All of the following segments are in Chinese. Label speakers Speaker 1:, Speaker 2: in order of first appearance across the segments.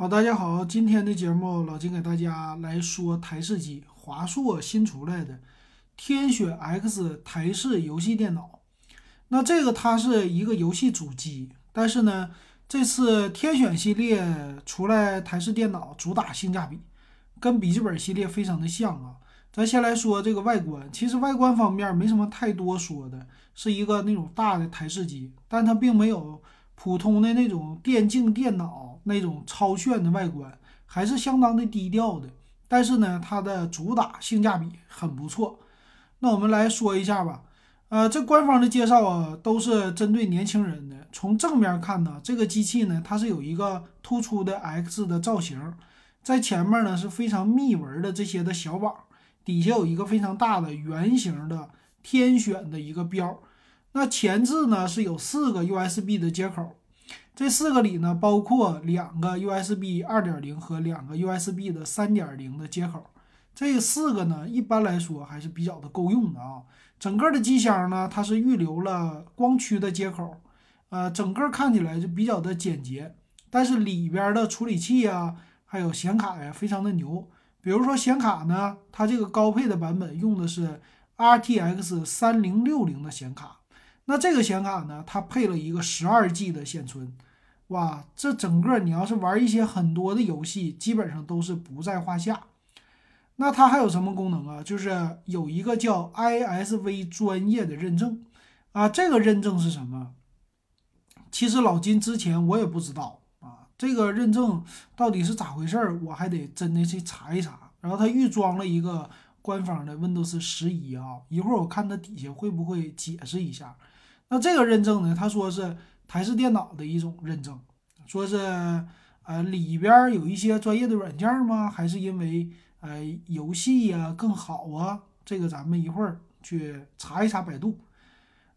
Speaker 1: 好，大家好，今天的节目老金给大家来说台式机，华硕新出来的天选 X 台式游戏电脑。那这个它是一个游戏主机，但是呢，这次天选系列出来台式电脑主打性价比，跟笔记本系列非常的像啊。咱先来说这个外观，其实外观方面没什么太多说的，是一个那种大的台式机，但它并没有普通的那种电竞电脑那种超炫的外观，还是相当的低调的。但是呢，它的主打性价比很不错。那我们来说一下吧，呃，这官方的介绍啊，都是针对年轻人的。从正面看呢，这个机器呢，它是有一个突出的 X 的造型，在前面呢是非常密纹的这些的小网。底下有一个非常大的圆形的天选的一个标，那前置呢是有四个 USB 的接口，这四个里呢包括两个 USB 二点零和两个 USB 的三点零的接口，这四个呢一般来说还是比较的够用的啊。整个的机箱呢它是预留了光驱的接口，呃，整个看起来就比较的简洁，但是里边的处理器啊还有显卡呀非常的牛。比如说显卡呢，它这个高配的版本用的是 RTX 三零六零的显卡，那这个显卡呢，它配了一个十二 G 的显存，哇，这整个你要是玩一些很多的游戏，基本上都是不在话下。那它还有什么功能啊？就是有一个叫 ISV 专业的认证啊，这个认证是什么？其实老金之前我也不知道啊。这个认证到底是咋回事儿？我还得真的去查一查。然后它预装了一个官方的 Windows 十一啊，一会儿我看它底下会不会解释一下。那这个认证呢？他说是台式电脑的一种认证，说是呃里边有一些专业的软件吗？还是因为呃游戏呀更好啊？这个咱们一会儿去查一查百度。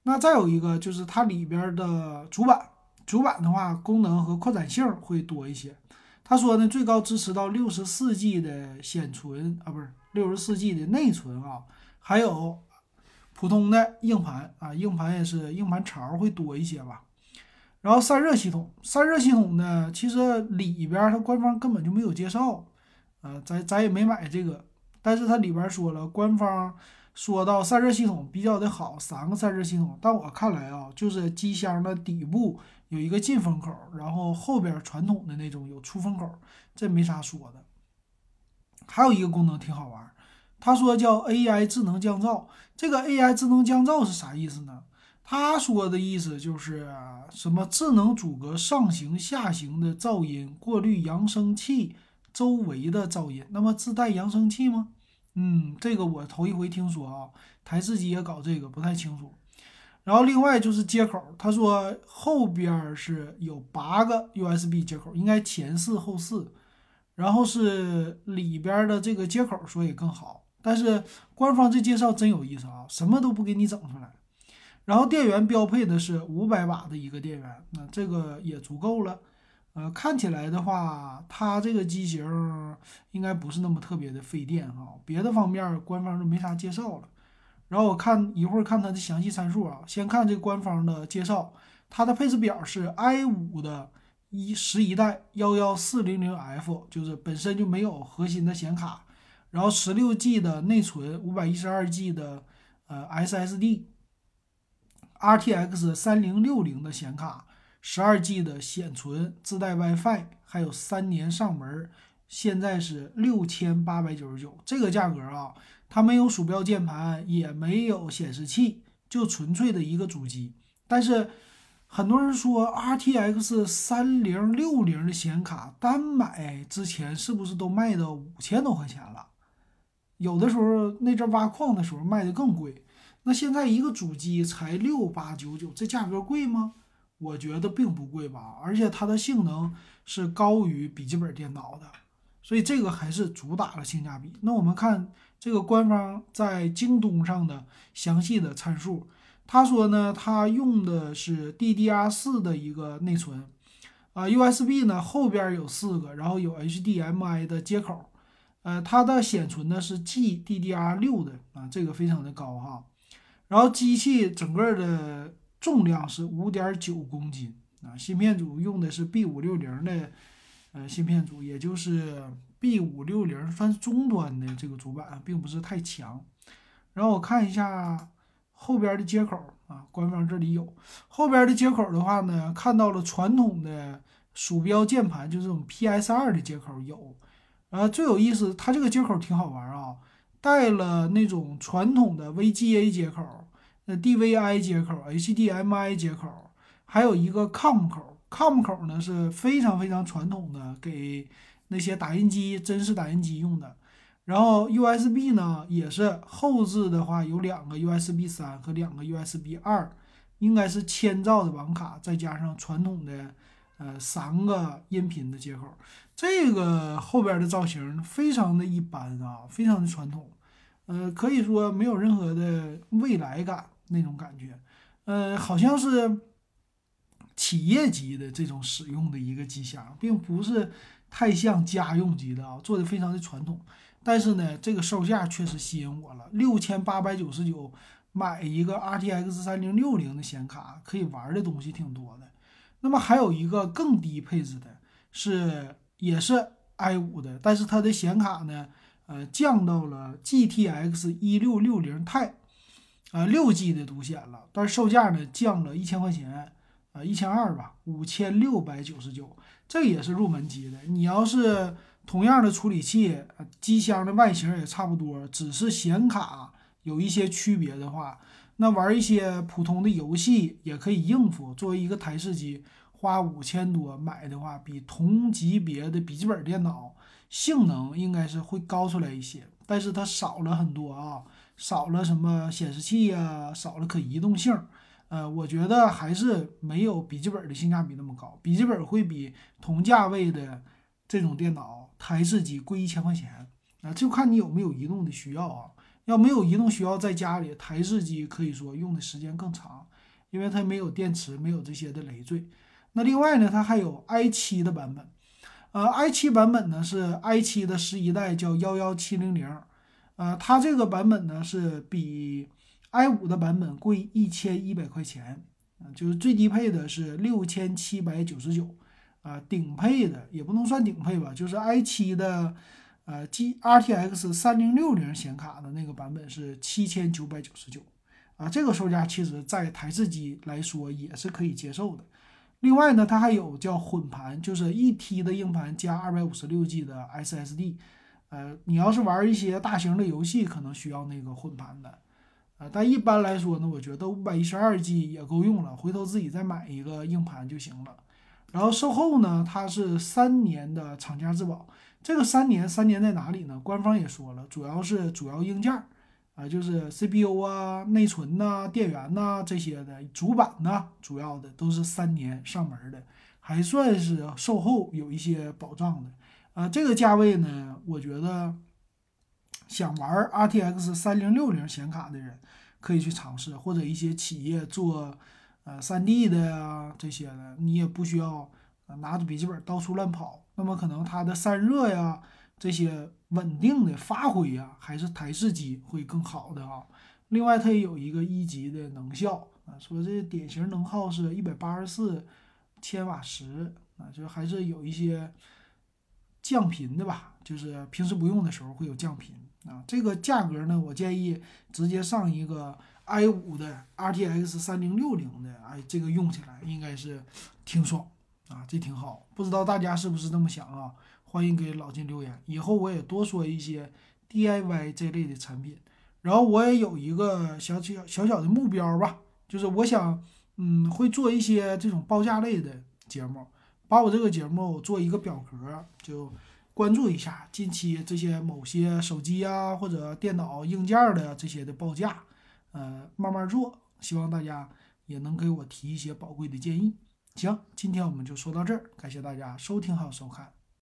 Speaker 1: 那再有一个就是它里边的主板。主板的话，功能和扩展性会多一些。他说呢，最高支持到六十四 G 的显存啊，不是六十四 G 的内存啊，还有普通的硬盘啊，硬盘也是硬盘槽会多一些吧。然后散热系统，散热系统呢，其实里边它官方根本就没有介绍，呃，咱咱也没买这个，但是它里边说了，官方。说到散热系统比较的好，三个散热系统，但我看来啊，就是机箱的底部有一个进风口，然后后边传统的那种有出风口，这没啥说的。还有一个功能挺好玩，他说叫 AI 智能降噪。这个 AI 智能降噪是啥意思呢？他说的意思就是什么智能阻隔上行下行的噪音，过滤扬声器周围的噪音。那么自带扬声器吗？嗯，这个我头一回听说啊，台式机也搞这个，不太清楚。然后另外就是接口，他说后边是有八个 USB 接口，应该前四后四。然后是里边的这个接口说也更好，但是官方这介绍真有意思啊，什么都不给你整出来。然后电源标配的是五百瓦的一个电源，那这个也足够了。呃，看起来的话，它这个机型应该不是那么特别的费电哈。别的方面官方就没啥介绍了。然后我看一会儿看它的详细参数啊，先看这官方的介绍，它的配置表是 i 五的一十一代幺幺四零零 F，就是本身就没有核心的显卡，然后十六 G 的内存，五百一十二 G 的呃 SSD，RTX 三零六零的显卡。十二 G 的显存，自带 WiFi，还有三年上门，现在是六千八百九十九这个价格啊，它没有鼠标键盘，也没有显示器，就纯粹的一个主机。但是很多人说 RTX 三零六零的显卡单买之前是不是都卖到五千多块钱了？有的时候那阵挖矿的时候卖的更贵。那现在一个主机才六八九九，这价格贵吗？我觉得并不贵吧，而且它的性能是高于笔记本电脑的，所以这个还是主打了性价比。那我们看这个官方在京东上的详细的参数，他说呢，他用的是 DDR4 的一个内存，啊，USB 呢后边有四个，然后有 HDMI 的接口，呃，它的显存呢是 GDDR6 的啊，这个非常的高哈，然后机器整个的。重量是五点九公斤啊，芯片组用的是 B 五六零的呃芯片组，也就是 B 五六零，算是中端的这个主板，并不是太强。然后我看一下后边的接口啊，官方这里有后边的接口的话呢，看到了传统的鼠标键盘，就这种 PS 二的接口有。呃，最有意思，它这个接口挺好玩啊，带了那种传统的 VGA 接口、呃 DVI 接口、HDMI 接口，还有一个 COM 口。COM 口呢是非常非常传统的，给那些打印机、真实打印机用的。然后 USB 呢也是后置的话有两个 USB 三和两个 USB 二，应该是千兆的网卡，再加上传统的呃三个音频的接口。这个后边的造型非常的一般啊，非常的传统，呃，可以说没有任何的未来感那种感觉，呃，好像是企业级的这种使用的一个机箱，并不是太像家用级的啊，做的非常的传统。但是呢，这个售价确实吸引我了，六千八百九十九买一个 RTX 三零六零的显卡，可以玩的东西挺多的。那么还有一个更低配置的是。也是 i 五的，但是它的显卡呢，呃，降到了 GTX 一六六零 Ti，呃，六 G 的独显了，但是售价呢降了一千块钱，呃，一千二吧，五千六百九十九，这也是入门级的。你要是同样的处理器，机箱的外形也差不多，只是显卡有一些区别的话，那玩一些普通的游戏也可以应付。作为一个台式机。花五千多买的话，比同级别的笔记本电脑性能应该是会高出来一些，但是它少了很多啊，少了什么显示器呀，少了可移动性，呃，我觉得还是没有笔记本的性价比那么高。笔记本会比同价位的这种电脑台式机贵一千块钱啊，就看你有没有移动的需要啊。要没有移动需要，在家里台式机可以说用的时间更长，因为它没有电池，没有这些的累赘。那另外呢，它还有 i 七的版本，呃，i 七版本呢是 i 七的十一代，叫幺幺七零零，呃，它这个版本呢是比 i 五的版本贵一千一百块钱，就是最低配的是六千七百九十九，啊，顶配的也不能算顶配吧，就是 i 七的，呃，G RTX 三零六零显卡的那个版本是七千九百九十九，啊，这个售价其实在台式机来说也是可以接受的。另外呢，它还有叫混盘，就是一 T 的硬盘加二百五十六 G 的 SSD。呃，你要是玩一些大型的游戏，可能需要那个混盘的。呃，但一般来说呢，我觉得五百一十二 G 也够用了，回头自己再买一个硬盘就行了。然后售后呢，它是三年的厂家质保。这个三年，三年在哪里呢？官方也说了，主要是主要硬件。啊，就是 CPU 啊、内存呐、电源呐这些的，主板呐，主要的都是三年上门的，还算是售后有一些保障的。啊，这个价位呢，我觉得想玩 RTX 三零六零显卡的人可以去尝试，或者一些企业做呃 3D 的呀这些的，你也不需要拿着笔记本到处乱跑，那么可能它的散热呀这些。稳定的发挥呀，还是台式机会更好的啊。另外，它也有一个一级的能效啊，说这典型能耗是一百八十四千瓦时啊，就还是有一些降频的吧，就是平时不用的时候会有降频啊。这个价格呢，我建议直接上一个 i 五的 RTX 三零六零的，哎，这个用起来应该是挺爽啊，这挺好。不知道大家是不是这么想啊？欢迎给老金留言，以后我也多说一些 DIY 这类的产品。然后我也有一个小小小小的目标吧，就是我想，嗯，会做一些这种报价类的节目，把我这个节目做一个表格，就关注一下近期这些某些手机啊或者电脑硬件的这些的报价，呃，慢慢做，希望大家也能给我提一些宝贵的建议。行，今天我们就说到这儿，感谢大家收听和收看。